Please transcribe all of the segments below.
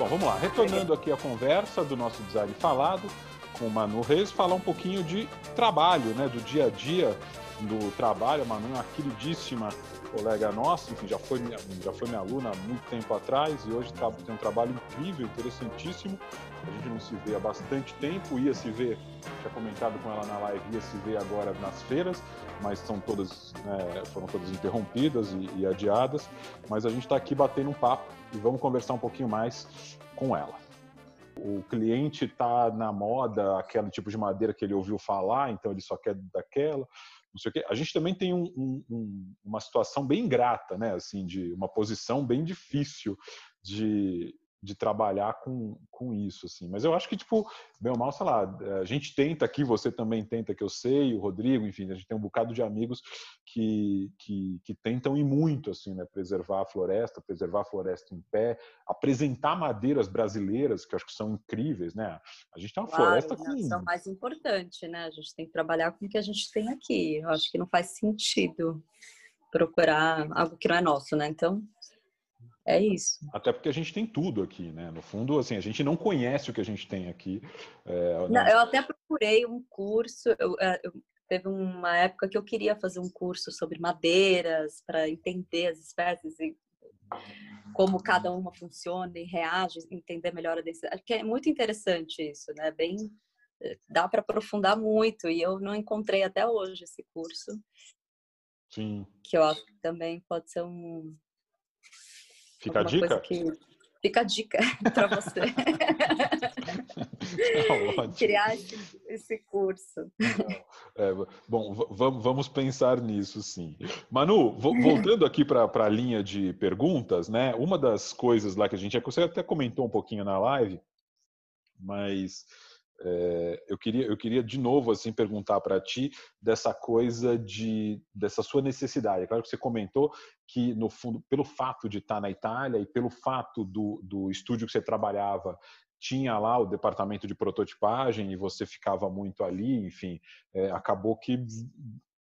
Bom, vamos lá. Retornando aqui a conversa do nosso design falado com o Manu Reis, falar um pouquinho de trabalho, né, do dia a dia do trabalho. A Manu é uma queridíssima colega nossa, enfim, já foi minha, já foi minha aluna há muito tempo atrás e hoje tem um trabalho interessantíssimo. A gente não se vê há bastante tempo, ia se ver, tinha comentado com ela na live, ia se ver agora nas feiras, mas são todas, né, foram todas interrompidas e, e adiadas. Mas a gente está aqui batendo um papo e vamos conversar um pouquinho mais com ela. O cliente está na moda, aquele tipo de madeira que ele ouviu falar, então ele só quer daquela não sei o quê. A gente também tem um, um, uma situação bem ingrata, né? Assim, de uma posição bem difícil de, de trabalhar com, com isso, assim. Mas eu acho que, tipo, bem ou mal, sei lá, a gente tenta aqui, você também tenta, que eu sei, o Rodrigo, enfim, a gente tem um bocado de amigos que, que, que tentam ir muito, assim, né? Preservar a floresta, preservar a floresta em pé, apresentar madeiras brasileiras, que eu acho que são incríveis, né? A gente tem uma claro, floresta com... Isso é o mais importante, né? A gente tem que trabalhar com o que a gente tem aqui. Eu acho que não faz sentido procurar algo que não é nosso, né? Então, é isso. Até porque a gente tem tudo aqui, né? No fundo, assim, a gente não conhece o que a gente tem aqui. É, não, eu até procurei um curso. Eu, é, eu, teve uma época que eu queria fazer um curso sobre madeiras para entender as espécies e como cada uma funciona e reage, entender melhor a densidade. Que é muito interessante isso, né? Bem, dá para aprofundar muito e eu não encontrei até hoje esse curso. Sim. Que eu acho que também pode ser um, Fica a dica? Que... Fica a dica para você. Tá Criar esse, curso. É, bom, vamos pensar nisso sim. Manu, voltando aqui para a linha de perguntas, né? Uma das coisas lá que a gente. Você até comentou um pouquinho na live, mas é, eu queria eu queria de novo assim perguntar para ti dessa coisa de dessa sua necessidade. É claro que você comentou que no fundo pelo fato de estar na Itália e pelo fato do, do estúdio que você trabalhava tinha lá o departamento de prototipagem e você ficava muito ali, enfim, é, acabou que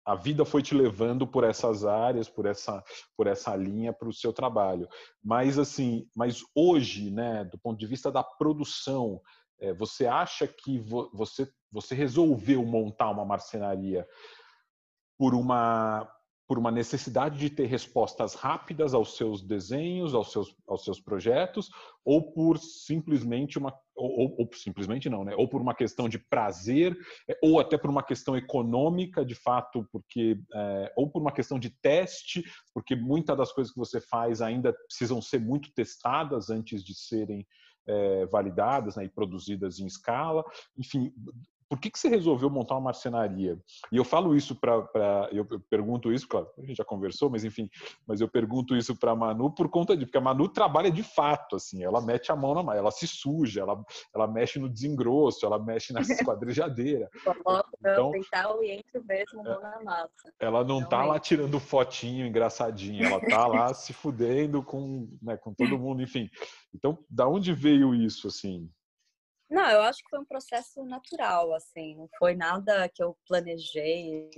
a vida foi te levando por essas áreas, por essa, por essa linha para o seu trabalho. Mas assim, mas hoje, né, do ponto de vista da produção, é, você acha que vo, você, você resolveu montar uma marcenaria por uma, por uma necessidade de ter respostas rápidas aos seus desenhos, aos seus, aos seus projetos, ou por simplesmente uma ou, ou, simplesmente não, né? Ou por uma questão de prazer, é, ou até por uma questão econômica, de fato, porque é, ou por uma questão de teste, porque muitas das coisas que você faz ainda precisam ser muito testadas antes de serem é, validadas né, e produzidas em escala. Enfim, por que, que você resolveu montar uma marcenaria? E eu falo isso para. Eu pergunto isso, claro, a gente já conversou, mas enfim, mas eu pergunto isso para a Manu por conta de. Porque a Manu trabalha de fato, assim, ela mete a mão na mão, ela se suja, ela, ela mexe no desengrosso, ela mexe na esquadrejadeira. então, tentar e entro mesmo mão na massa. Ela não está lá tirando fotinho engraçadinho, ela está lá se fudendo com, né, com todo mundo, enfim. Então, da onde veio isso, assim? Não, eu acho que foi um processo natural, assim, não foi nada que eu planejei,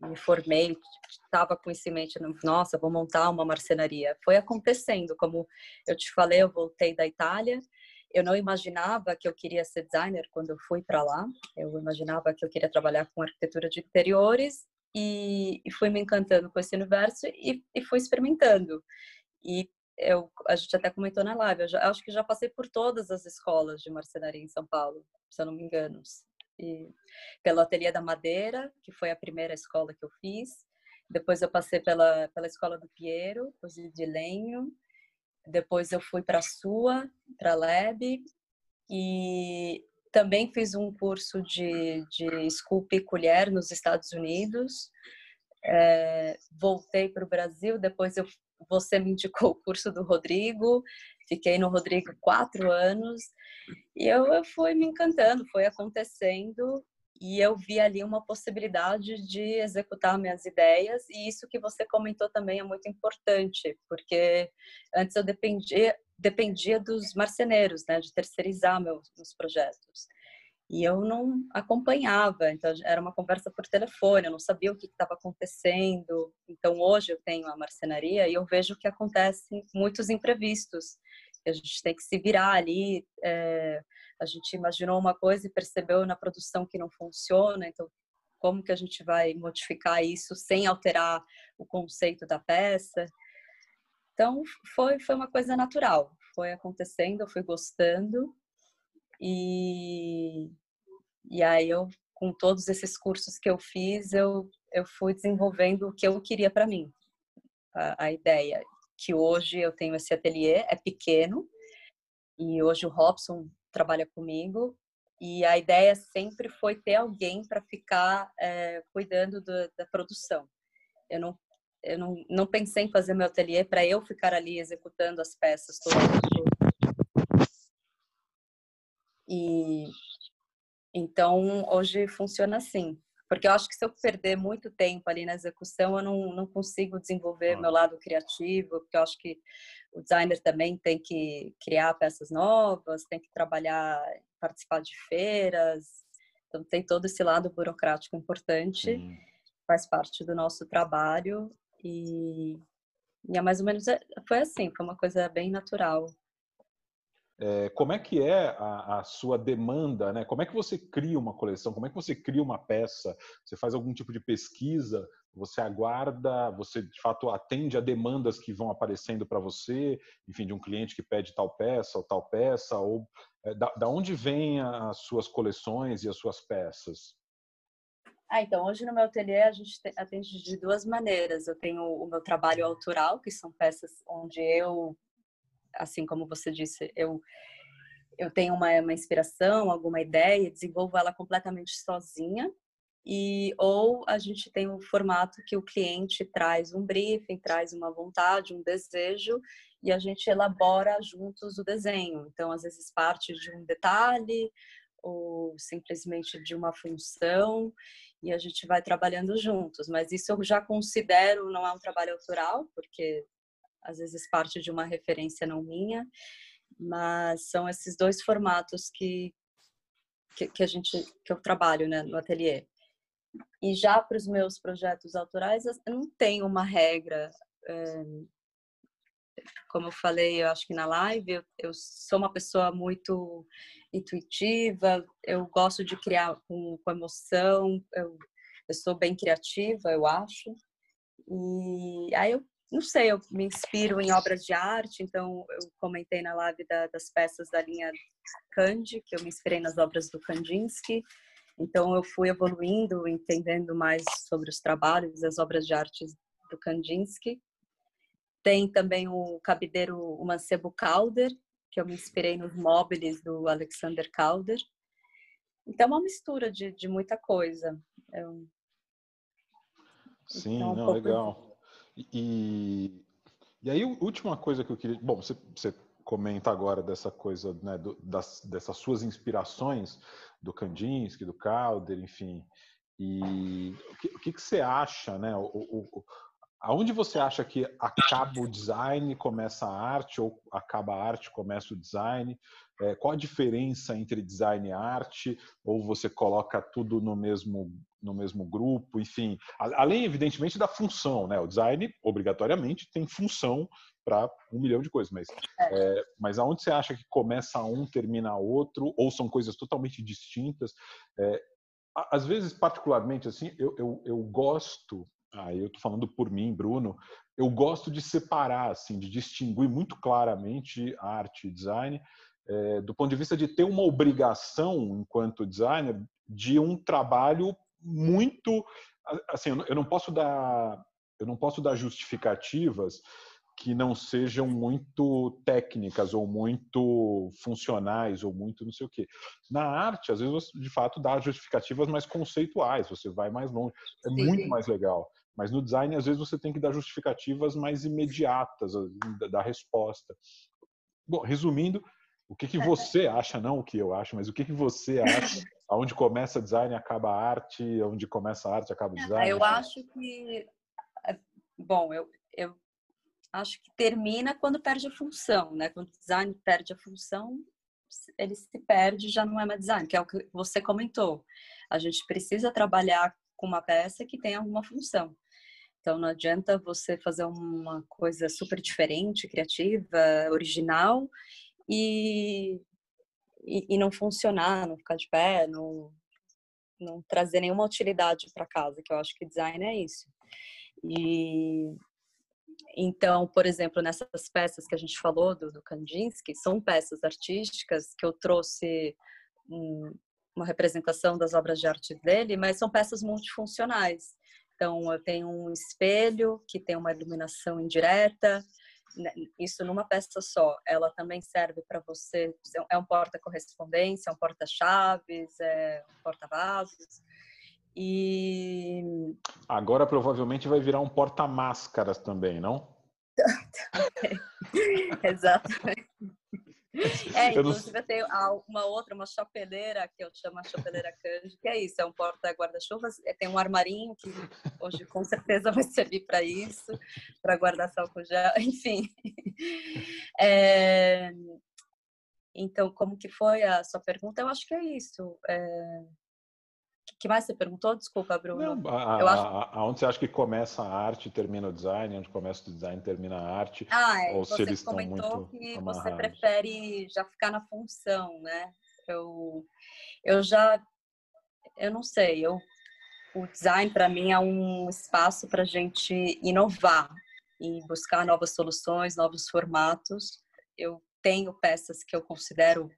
me formei, estava com isso em mente, nossa, vou montar uma marcenaria. Foi acontecendo, como eu te falei, eu voltei da Itália, eu não imaginava que eu queria ser designer quando eu fui para lá, eu imaginava que eu queria trabalhar com arquitetura de interiores e, e fui me encantando com esse universo e, e fui experimentando. E eu, a gente até comentou na live, eu, já, acho que já passei por todas as escolas de marcenaria em São Paulo, se eu não me engano. E pelo Ateliê da Madeira, que foi a primeira escola que eu fiz. Depois eu passei pela, pela Escola do Piero, de lenho. Depois eu fui para a Sua, para a Leb. E também fiz um curso de, de sculpt e colher nos Estados Unidos. É, voltei para o Brasil, depois eu você me indicou o curso do Rodrigo, fiquei no Rodrigo quatro anos e eu, eu fui me encantando, foi acontecendo e eu vi ali uma possibilidade de executar minhas ideias e isso que você comentou também é muito importante porque antes eu dependia dependia dos marceneiros né de terceirizar meus, meus projetos e eu não acompanhava, então era uma conversa por telefone, eu não sabia o que estava acontecendo. Então hoje eu tenho a marcenaria e eu vejo que acontecem muitos imprevistos. a gente tem que se virar ali. É, a gente imaginou uma coisa e percebeu na produção que não funciona, então como que a gente vai modificar isso sem alterar o conceito da peça? Então foi foi uma coisa natural, foi acontecendo, eu fui gostando e e aí eu com todos esses cursos que eu fiz, eu eu fui desenvolvendo o que eu queria para mim. A, a ideia que hoje eu tenho esse ateliê, é pequeno, e hoje o Robson trabalha comigo, e a ideia sempre foi ter alguém para ficar é, cuidando do, da produção. Eu não, eu não, não pensei em fazer meu ateliê para eu ficar ali executando as peças todas. E então hoje funciona assim. Porque eu acho que se eu perder muito tempo ali na execução, eu não, não consigo desenvolver ah. meu lado criativo, porque eu acho que o designer também tem que criar peças novas, tem que trabalhar, participar de feiras, então tem todo esse lado burocrático importante, Sim. faz parte do nosso trabalho e, e é mais ou menos, é, foi assim, foi uma coisa bem natural. É, como é que é a, a, sua demanda, né? Como é que você cria uma coleção? Como é que você cria uma peça? Você faz algum tipo de pesquisa? Você aguarda? Você de fato atende a demandas que vão aparecendo para você? Enfim, de um cliente que pede tal peça ou tal peça? Ou é, da, da onde vêm as suas coleções e as suas peças? Ah, então hoje no meu ateliê a gente atende de duas maneiras. Eu tenho o meu trabalho autoral, que são peças onde eu assim como você disse, eu eu tenho uma, uma inspiração, alguma ideia, desenvolvo ela completamente sozinha e ou a gente tem o um formato que o cliente traz um briefing, traz uma vontade, um desejo e a gente elabora juntos o desenho. Então, às vezes parte de um detalhe ou simplesmente de uma função e a gente vai trabalhando juntos. Mas isso eu já considero não é um trabalho autoral, porque às vezes parte de uma referência não minha, mas são esses dois formatos que que, que a gente que eu trabalho né, no ateliê. E já para os meus projetos autorais, eu não tenho uma regra. É, como eu falei, eu acho que na live, eu, eu sou uma pessoa muito intuitiva, eu gosto de criar com, com emoção, eu, eu sou bem criativa, eu acho. E aí eu não sei, eu me inspiro em obras de arte, então eu comentei na live da, das peças da linha Kandy, que eu me inspirei nas obras do Kandinsky. Então eu fui evoluindo, entendendo mais sobre os trabalhos, as obras de arte do Kandinsky. Tem também o cabideiro, o mancebo Calder, que eu me inspirei nos móveis do Alexander Calder. Então é uma mistura de, de muita coisa. Eu... Sim, então, um não, legal. E, e aí, última coisa que eu queria. Bom, você, você comenta agora dessa coisa, né, do, das, dessas suas inspirações do Kandinsky, do Calder, enfim. E o que, o que, que você acha, né? O, o, aonde você acha que acaba o design, começa a arte, ou acaba a arte, começa o design? É, qual a diferença entre design e arte? Ou você coloca tudo no mesmo no mesmo grupo, enfim, além evidentemente da função, né? O design obrigatoriamente tem função para um milhão de coisas, mas é. É, mas aonde você acha que começa um termina outro ou são coisas totalmente distintas? É, às vezes, particularmente assim, eu, eu, eu gosto, aí eu estou falando por mim, Bruno, eu gosto de separar, assim, de distinguir muito claramente arte e design. É, do ponto de vista de ter uma obrigação enquanto designer de um trabalho muito assim, eu não posso dar eu não posso dar justificativas que não sejam muito técnicas ou muito funcionais ou muito não sei o quê. Na arte, às vezes você de fato dá justificativas mais conceituais, você vai mais longe, é Sim. muito mais legal. Mas no design, às vezes você tem que dar justificativas mais imediatas da resposta. Bom, resumindo, o que, que você acha, não o que eu acho, mas o que, que você acha? Aonde começa design acaba a arte, onde começa arte acaba o design? Eu acho que, é, bom, eu, eu acho que termina quando perde a função, né? Quando o design perde a função, ele se perde, já não é mais design, que é o que você comentou. A gente precisa trabalhar com uma peça que tem alguma função. Então não adianta você fazer uma coisa super diferente, criativa, original e, e, e não funcionar, não ficar de pé, não, não trazer nenhuma utilidade para casa, que eu acho que design é isso. E então, por exemplo, nessas peças que a gente falou do, do Kandinsky, são peças artísticas que eu trouxe um, uma representação das obras de arte dele, mas são peças multifuncionais. Então, eu tenho um espelho que tem uma iluminação indireta, isso numa peça só. Ela também serve para você, é um porta-correspondência, é um porta-chaves, é um porta-vasos. E agora provavelmente vai virar um porta-máscaras também, não? Exatamente. É, inclusive não... eu tenho uma outra, uma chapeleira, que eu chamo a chapeleira Kanji, que é isso, é um porta-guarda-chuvas, é, tem um armarinho que hoje com certeza vai servir para isso, para guardar álcool gel, enfim. É... Então, como que foi a sua pergunta? Eu acho que é isso. É que mais você perguntou? Desculpa, Bruno. Não, a, eu acho... você acha que começa a arte e termina o design? Onde começa o design e termina a arte? Ah, é. Ou você se eles comentou estão muito que amarrados. você prefere já ficar na função, né? Eu, eu já, eu não sei, eu, o design para mim é um espaço para a gente inovar e buscar novas soluções, novos formatos. Eu tenho peças que eu considero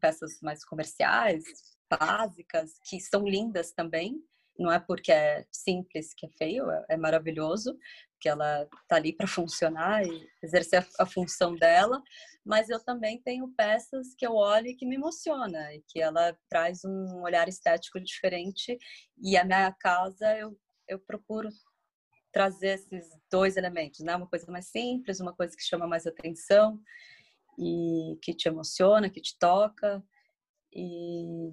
peças mais comerciais, básicas, que são lindas também. Não é porque é simples que é feio, é, é maravilhoso, que ela tá ali para funcionar e exercer a, função dela. Mas eu também tenho peças que eu olho e que me emociona e que ela traz um olhar estético diferente. E a minha casa eu eu procuro trazer esses dois elementos, né? Uma coisa mais simples, uma coisa que chama mais atenção e que te emociona, que te toca. E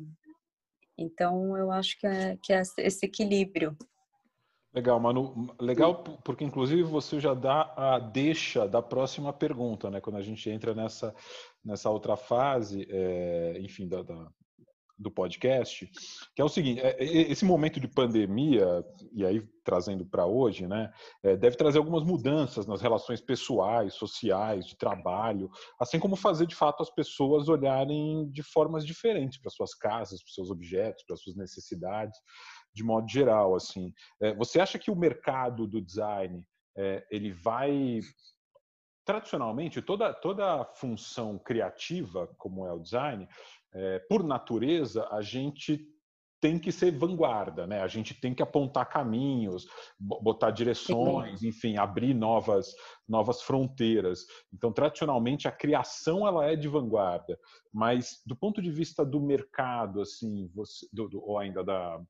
então, eu acho que é, que é esse equilíbrio. Legal, Manu. Legal porque, inclusive, você já dá a deixa da próxima pergunta, né? Quando a gente entra nessa, nessa outra fase, é, enfim, da, da, do podcast, que é o seguinte: é, é, esse momento de pandemia, e aí trazendo para hoje, né, é, deve trazer algumas mudanças nas relações pessoais, sociais, de trabalho, assim como fazer de fato as pessoas olharem de formas diferentes para suas casas, para seus objetos, para suas necessidades, de modo geral. Assim, você acha que o mercado do design ele vai tradicionalmente toda toda função criativa como é o design é, por natureza, a gente tem que ser vanguarda, né? A gente tem que apontar caminhos, botar direções, enfim, abrir novas novas fronteiras. Então, tradicionalmente, a criação ela é de vanguarda, mas do ponto de vista do mercado, assim, você, do, do, ou ainda da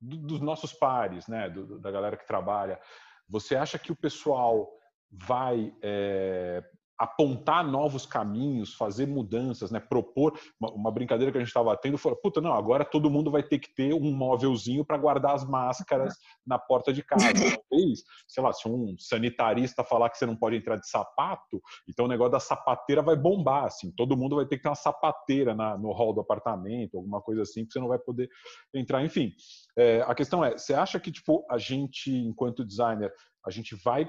do, dos nossos pares, né? Da galera que trabalha, você acha que o pessoal vai é, apontar novos caminhos, fazer mudanças, né? propor uma, uma brincadeira que a gente estava tendo, foi, puta, não, agora todo mundo vai ter que ter um móvelzinho para guardar as máscaras na porta de casa. Talvez, sei lá, se um sanitarista falar que você não pode entrar de sapato, então o negócio da sapateira vai bombar, assim, todo mundo vai ter que ter uma sapateira na, no hall do apartamento, alguma coisa assim, que você não vai poder entrar. Enfim, é, a questão é, você acha que tipo a gente, enquanto designer, a gente vai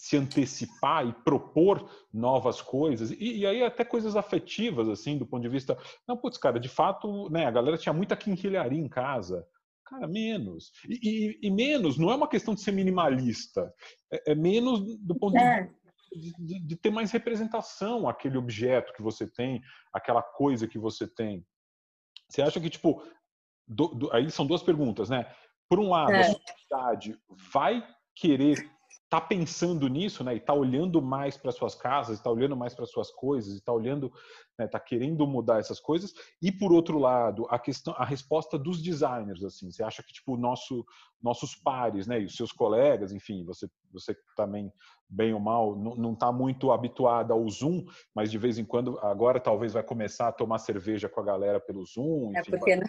se antecipar e propor novas coisas e, e, aí até coisas afetivas assim do ponto de vista não putz cara de fato né a galera tinha muita quinquilharia em casa cara menos e, e, e menos não é uma questão de ser minimalista é, é menos do ponto é. de, de, de, ter mais representação aquele objeto que você tem aquela coisa que você tem você acha que tipo do, do, aí são duas perguntas né por um lado é. a sociedade vai querer está pensando nisso, né, e está olhando mais para suas casas, está olhando mais para suas coisas, está olhando, está né, tá querendo mudar essas coisas. E por outro lado, a questão, a resposta dos designers, assim, você acha que tipo nosso, nossos pares, né, e os seus colegas, enfim, você, você também bem ou mal não está muito habituado ao Zoom, mas de vez em quando agora talvez vai começar a tomar cerveja com a galera pelo Zoom. É, enfim, é porque vai...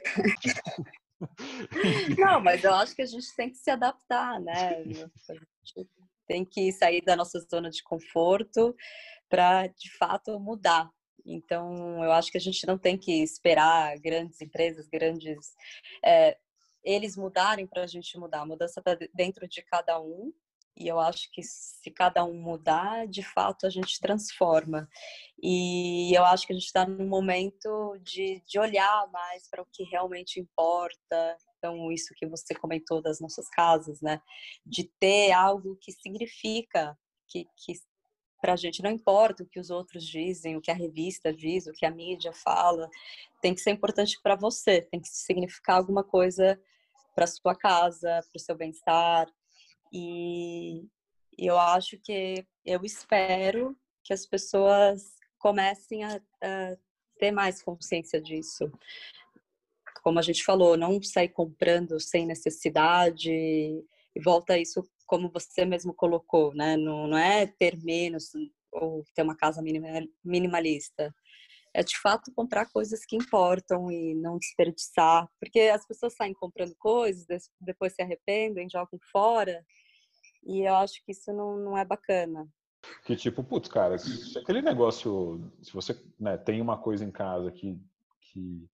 não, mas eu acho que a gente tem que se adaptar, né? tem que sair da nossa zona de conforto para, de fato, mudar. Então, eu acho que a gente não tem que esperar grandes empresas, grandes. É, eles mudarem para a gente mudar. A mudança está dentro de cada um. E eu acho que se cada um mudar, de fato a gente transforma. E eu acho que a gente está num momento de, de olhar mais para o que realmente importa. Então, isso que você comentou das nossas casas, né? De ter algo que significa, que, que para a gente não importa o que os outros dizem, o que a revista diz, o que a mídia fala, tem que ser importante para você, tem que significar alguma coisa para sua casa, para o seu bem-estar. E, eu acho que eu espero que as pessoas comecem a, a ter mais consciência disso. Como a gente falou, não sair comprando sem necessidade e volta isso como você mesmo colocou, né? Não, não é ter menos ou ter uma casa minimalista. É de fato comprar coisas que importam e não desperdiçar, porque as pessoas saem comprando coisas, depois se arrependem, jogam fora, e eu acho que isso não, não é bacana. Que tipo, putz, cara, aquele negócio, se você né, tem uma coisa em casa que, que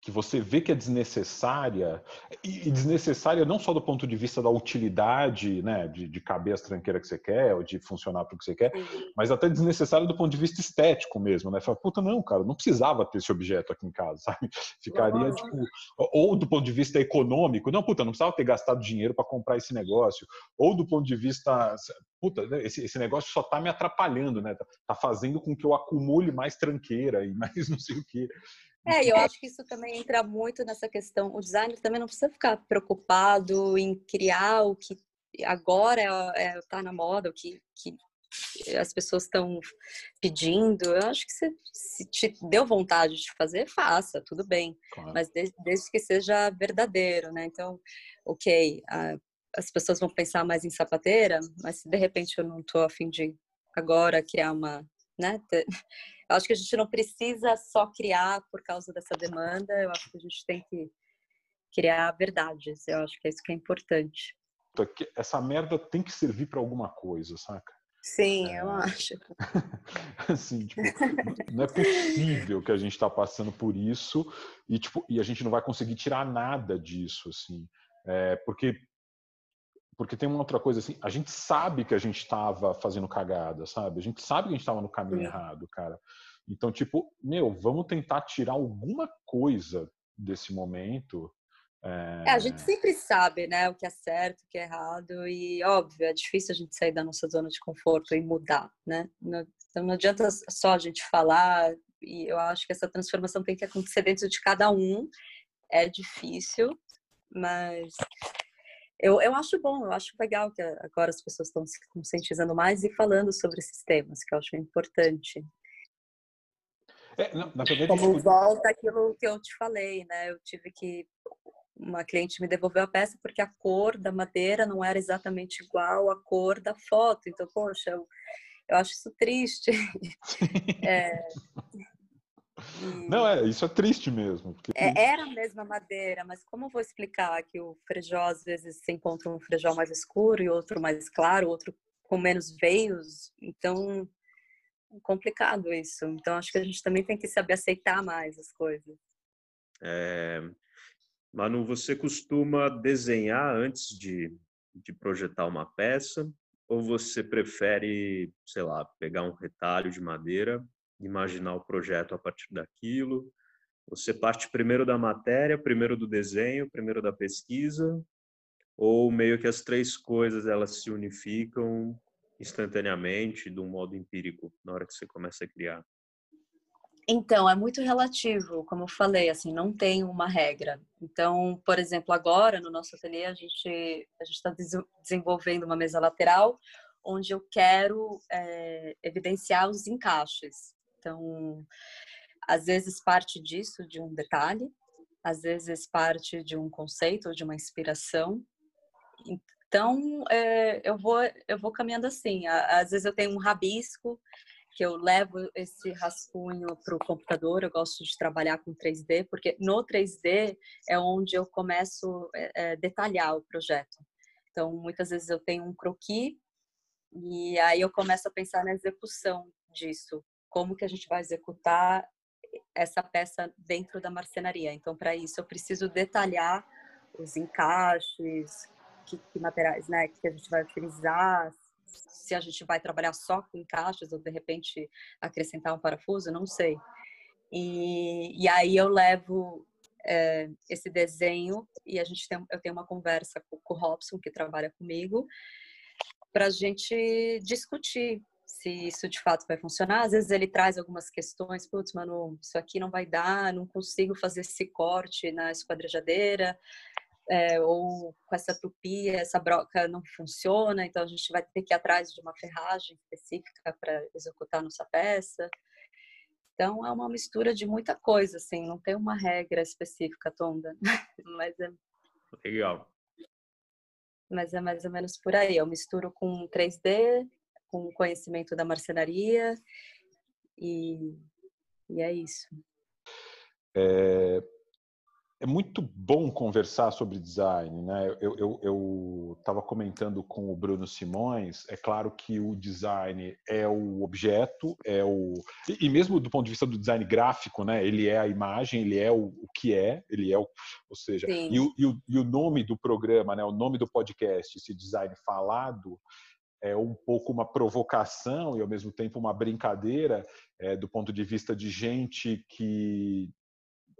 que você vê que é desnecessária, e desnecessária não só do ponto de vista da utilidade, né, de, de caber as tranqueiras que você quer, ou de funcionar para o que você quer, mas até desnecessária do ponto de vista estético mesmo, né? Fala, puta, não, cara, não precisava ter esse objeto aqui em casa, sabe? Ficaria, tipo, ou do ponto de vista econômico, não, puta, não precisava ter gastado dinheiro para comprar esse negócio, ou do ponto de vista, puta, né, esse, esse negócio só tá me atrapalhando, né? Tá, tá fazendo com que eu acumule mais tranqueira e mais não sei o quê. É, eu acho que isso também entra muito nessa questão. O designer também não precisa ficar preocupado em criar o que agora está é, é, tá na moda, o que, que as pessoas estão pedindo. Eu acho que se, se, te deu vontade de fazer, faça, tudo bem. Claro. Mas desde, desde, que seja verdadeiro, né? Então, ok, a, as pessoas vão pensar mais em sapateira, mas se de repente eu não estou afim de agora criar uma, né? Eu acho que a gente não precisa só criar por causa dessa demanda, eu acho que a gente tem que criar verdades. Eu acho que é isso que é importante. Essa merda tem que servir para alguma coisa, saca? Sim, é... eu acho. assim, tipo, não é possível que a gente está passando por isso e tipo e a gente não vai conseguir tirar nada disso, assim, é, porque porque tem uma outra coisa assim, a gente sabe que a gente estava fazendo cagada, sabe? A gente sabe que a gente estava no caminho Sim. errado, cara. Então, tipo, meu, vamos tentar tirar alguma coisa desse momento. É... É, a gente sempre sabe, né, o que é certo, o que é errado, e óbvio, é difícil a gente sair da nossa zona de conforto e mudar, né? Então não adianta só a gente falar, e eu acho que essa transformação tem que acontecer dentro de cada um. É difícil, mas eu, eu acho bom, eu acho legal que agora as pessoas estão se conscientizando mais e falando sobre esses temas, que eu acho importante. É, não, na verdade, Como volta aquilo que eu te falei, né? Eu tive que uma cliente me devolveu a peça porque a cor da madeira não era exatamente igual à cor da foto. Então, poxa, eu, eu acho isso triste. é, não, é, isso é triste mesmo. Porque... É, era a mesma madeira, mas como eu vou explicar que o frejó, às vezes, se encontra um frejó mais escuro e outro mais claro, outro com menos veios, então é complicado isso. Então acho que a gente também tem que saber aceitar mais as coisas. É... Manu, você costuma desenhar antes de, de projetar uma peça? Ou você prefere, sei lá, pegar um retalho de madeira imaginar o projeto a partir daquilo. Você parte primeiro da matéria, primeiro do desenho, primeiro da pesquisa, ou meio que as três coisas elas se unificam instantaneamente, de um modo empírico, na hora que você começa a criar? Então, é muito relativo, como eu falei, assim, não tem uma regra. Então, por exemplo, agora no nosso ateliê a gente a está desenvolvendo uma mesa lateral onde eu quero é, evidenciar os encaixes. Então, às vezes parte disso de um detalhe, às vezes parte de um conceito ou de uma inspiração. Então, é, eu vou eu vou caminhando assim. Às vezes eu tenho um rabisco que eu levo esse rascunho para o computador. Eu gosto de trabalhar com 3D porque no 3D é onde eu começo a é, é, detalhar o projeto. Então, muitas vezes eu tenho um croquis e aí eu começo a pensar na execução disso como que a gente vai executar essa peça dentro da marcenaria. Então, para isso, eu preciso detalhar os encaixes, que, que materiais né, que a gente vai utilizar, se a gente vai trabalhar só com encaixes ou de repente acrescentar um parafuso, não sei. E, e aí eu levo é, esse desenho e a gente tem, eu tenho uma conversa com, com o Robson que trabalha comigo para a gente discutir se isso de fato vai funcionar. Às vezes ele traz algumas questões, putz, mano, isso aqui não vai dar, não consigo fazer esse corte na esquadrejadeira, é, ou com essa tupi, essa broca não funciona, então a gente vai ter que ir atrás de uma ferragem específica para executar nossa peça. Então é uma mistura de muita coisa, assim, não tem uma regra específica, Tonda, mas é legal. Mas é mais ou menos por aí. Eu misturo com 3D, com conhecimento da marcenaria e, e é isso. É, é muito bom conversar sobre design, né? Eu estava comentando com o Bruno Simões. É claro que o design é o objeto, é o e mesmo do ponto de vista do design gráfico, né? Ele é a imagem, ele é o, o que é, ele é o, ou seja, e o, e o, e o nome do programa, né? O nome do podcast, esse design falado, é um pouco uma provocação e ao mesmo tempo uma brincadeira é, do ponto de vista de gente que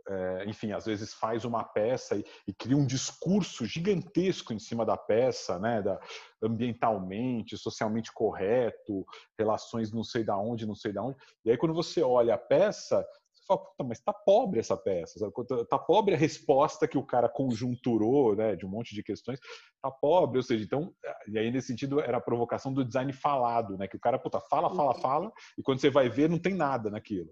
é, enfim, às vezes faz uma peça e, e, cria um discurso gigantesco em cima da peça, né, da, ambientalmente, socialmente correto, relações não sei da onde, não sei da onde. E aí quando você olha a peça, fala, puta, mas tá pobre essa peça, sabe? Tá, pobre a resposta que o cara conjunturou, né, de um monte de questões, tá pobre, ou seja, então, e aí nesse sentido era a provocação do design falado, né, que o cara, puta, fala, fala, uhum. fala, e quando você vai ver não tem nada naquilo.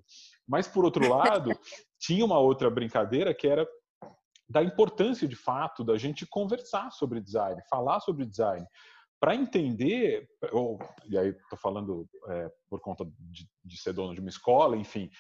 Mas por outro lado, tinha uma outra brincadeira que era da importância de fato da gente conversar sobre design, falar sobre design, para entender, ou, e aí estou falando é, por conta de, de, ser dono de uma escola, enfim,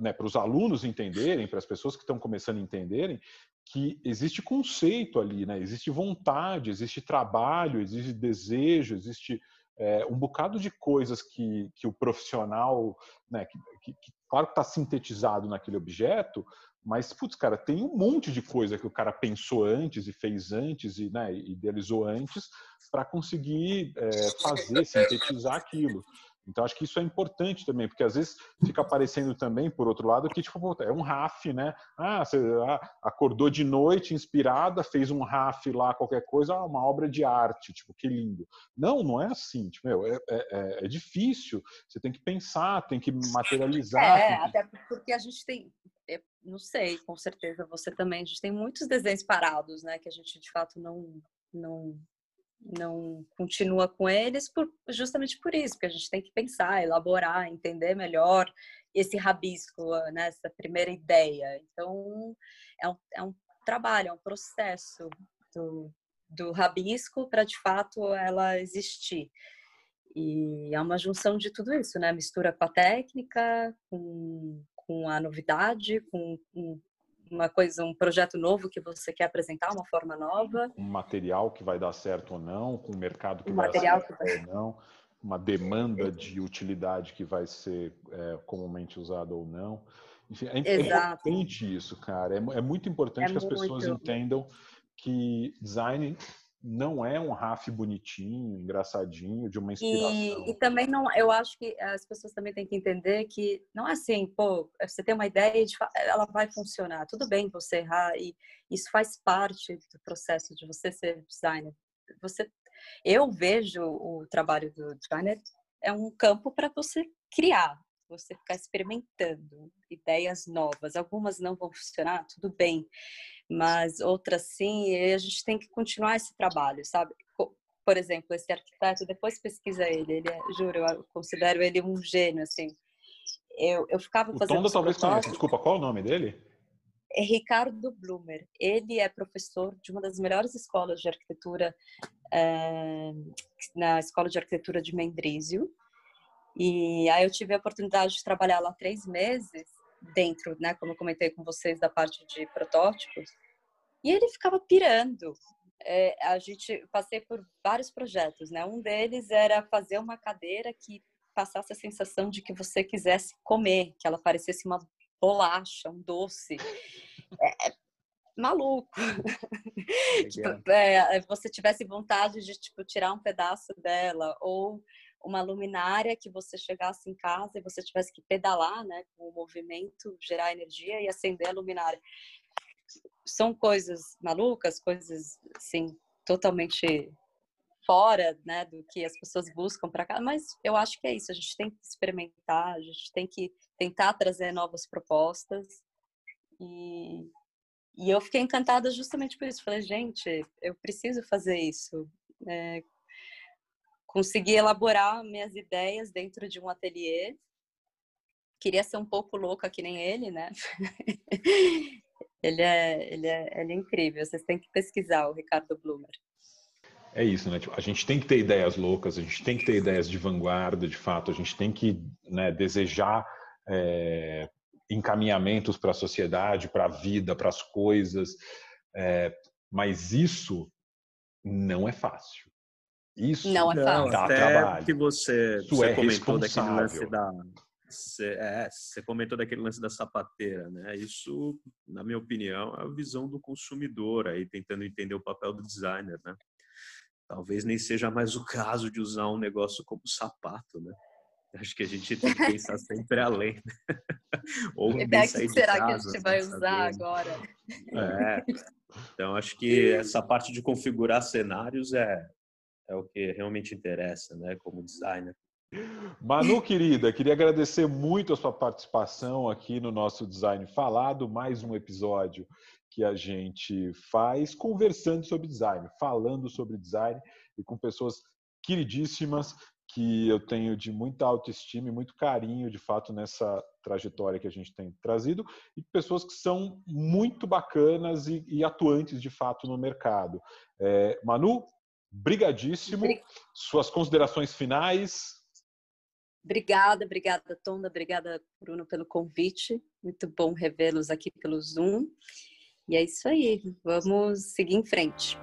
né, para os alunos entenderem, para as pessoas que estão começando a entenderem, que existe conceito ali, né? existe vontade, existe trabalho, existe desejo, existe é, um bocado de coisas que, que o profissional, né, que, que, claro que está sintetizado naquele objeto, mas, putz, cara, tem um monte de coisa que o cara pensou antes e fez antes e né, idealizou antes para conseguir é, fazer, sintetizar aquilo. Então, acho que isso é importante também, porque às vezes fica aparecendo também, por outro lado, que tipo, é um RAF, né? Ah, você ah, acordou de noite inspirada, fez um RAF lá, qualquer coisa, ah, uma obra de arte, tipo, que lindo. Não, não é assim, tipo, meu, é, é, é, é difícil, você tem que pensar, tem que materializar. É, que... até porque a gente tem, não sei, com certeza você também, a gente tem muitos desenhos parados, né, que a gente de fato não, não não continua com eles por, justamente por isso, porque a gente tem que pensar, elaborar, entender melhor esse rabisco, né, essa primeira ideia. Então, é um, é um trabalho, é um processo do, do rabisco para, de fato, ela existir. E é uma junção de tudo isso, né? Mistura com a técnica, com, com a novidade, com, uma coisa, um projeto novo que você quer apresentar, uma forma nova. Um material que vai dar certo ou não, com um mercado que um vai material dar certo vai... ou não, uma demanda de utilidade que vai ser é, comumente usada ou não. Enfim, é, é importante isso, cara. É, é muito importante é que as muito... pessoas entendam que design não é um RAF bonitinho, engraçadinho, de uma inspiração. E, e, também não, eu acho que as pessoas também têm que entender que não é assim, pô, você tem uma ideia de ela vai funcionar. Tudo bem você errar e isso faz parte do processo de você ser designer. Você, eu vejo o trabalho do designer é um campo para você criar, você ficar experimentando ideias novas. Algumas não vão funcionar, tudo bem mas outras sim, e a gente tem que continuar esse trabalho, sabe? Por exemplo, esse arquiteto, depois pesquisa ele, ele é, juro, eu considero ele um gênio, assim. Eu, eu ficava o fazendo. Tonda talvez conheça, desculpa, qual é o nome dele? É Ricardo Blumer. Ele é professor de uma das melhores escolas de arquitetura, é, na Escola de Arquitetura de Mendrisio. E aí eu tive a oportunidade de trabalhar lá três meses dentro, né, como eu comentei com vocês da parte de protótipos, e ele ficava pirando. É, a gente passei por vários projetos, né? Um deles era fazer uma cadeira que passasse a sensação de que você quisesse comer, que ela parecesse uma bolacha, um doce. É, maluco. tipo, é, você tivesse vontade de tipo tirar um pedaço dela ou uma luminária que você chegasse em casa e você tivesse que pedalar, né, com o movimento, gerar energia e acender a luminária. São coisas malucas, coisas assim totalmente fora, né, do que as pessoas buscam para cá, mas eu acho que é isso, a gente tem que experimentar, a gente tem que tentar trazer novas propostas e e eu fiquei encantada justamente por isso. Falei, gente, eu preciso fazer isso. É, consegui elaborar minhas ideias dentro de um ateliê. Queria ser um pouco louca que nem ele, né? ele, é, ele, é, ele é incrível. Vocês têm que pesquisar o Ricardo Blumer. É isso, né? Tipo, a gente tem que ter ideias loucas, a gente tem que ter ideias de vanguarda, de fato, a gente tem que né, desejar é, encaminhamentos para a sociedade, para a vida, para as coisas, é, mas isso não é fácil. Isso não é fácil. dá Até trabalho. que você, Isso você é comentou daquele lance da você, é, você comentou daquele lance da sapateira, né? Isso, na minha opinião, é a visão do consumidor aí tentando entender o papel do designer, né? Talvez nem seja mais o caso de usar um negócio como sapato, né? Acho que a gente tem que pensar sempre além. Né? Ou que será casa, que a gente vai usar saber. agora? É. Então, acho que essa parte de configurar cenários é, é o que realmente interessa, né, como designer. Manu, querida, queria agradecer muito a sua participação aqui no nosso Design Falado, mais um episódio que a gente faz conversando sobre design, falando sobre design e com pessoas queridíssimas que eu tenho de muita autoestima e muito carinho, de fato, nessa trajetória que a gente tem trazido, e pessoas que são muito bacanas e, e atuantes, de fato, no mercado. É, Manu, brigadíssimo. Suas considerações finais? Obrigada, obrigada, Tonda, obrigada, Bruno, pelo convite. Muito bom revê-los aqui pelo Zoom. E é isso aí, vamos seguir em frente.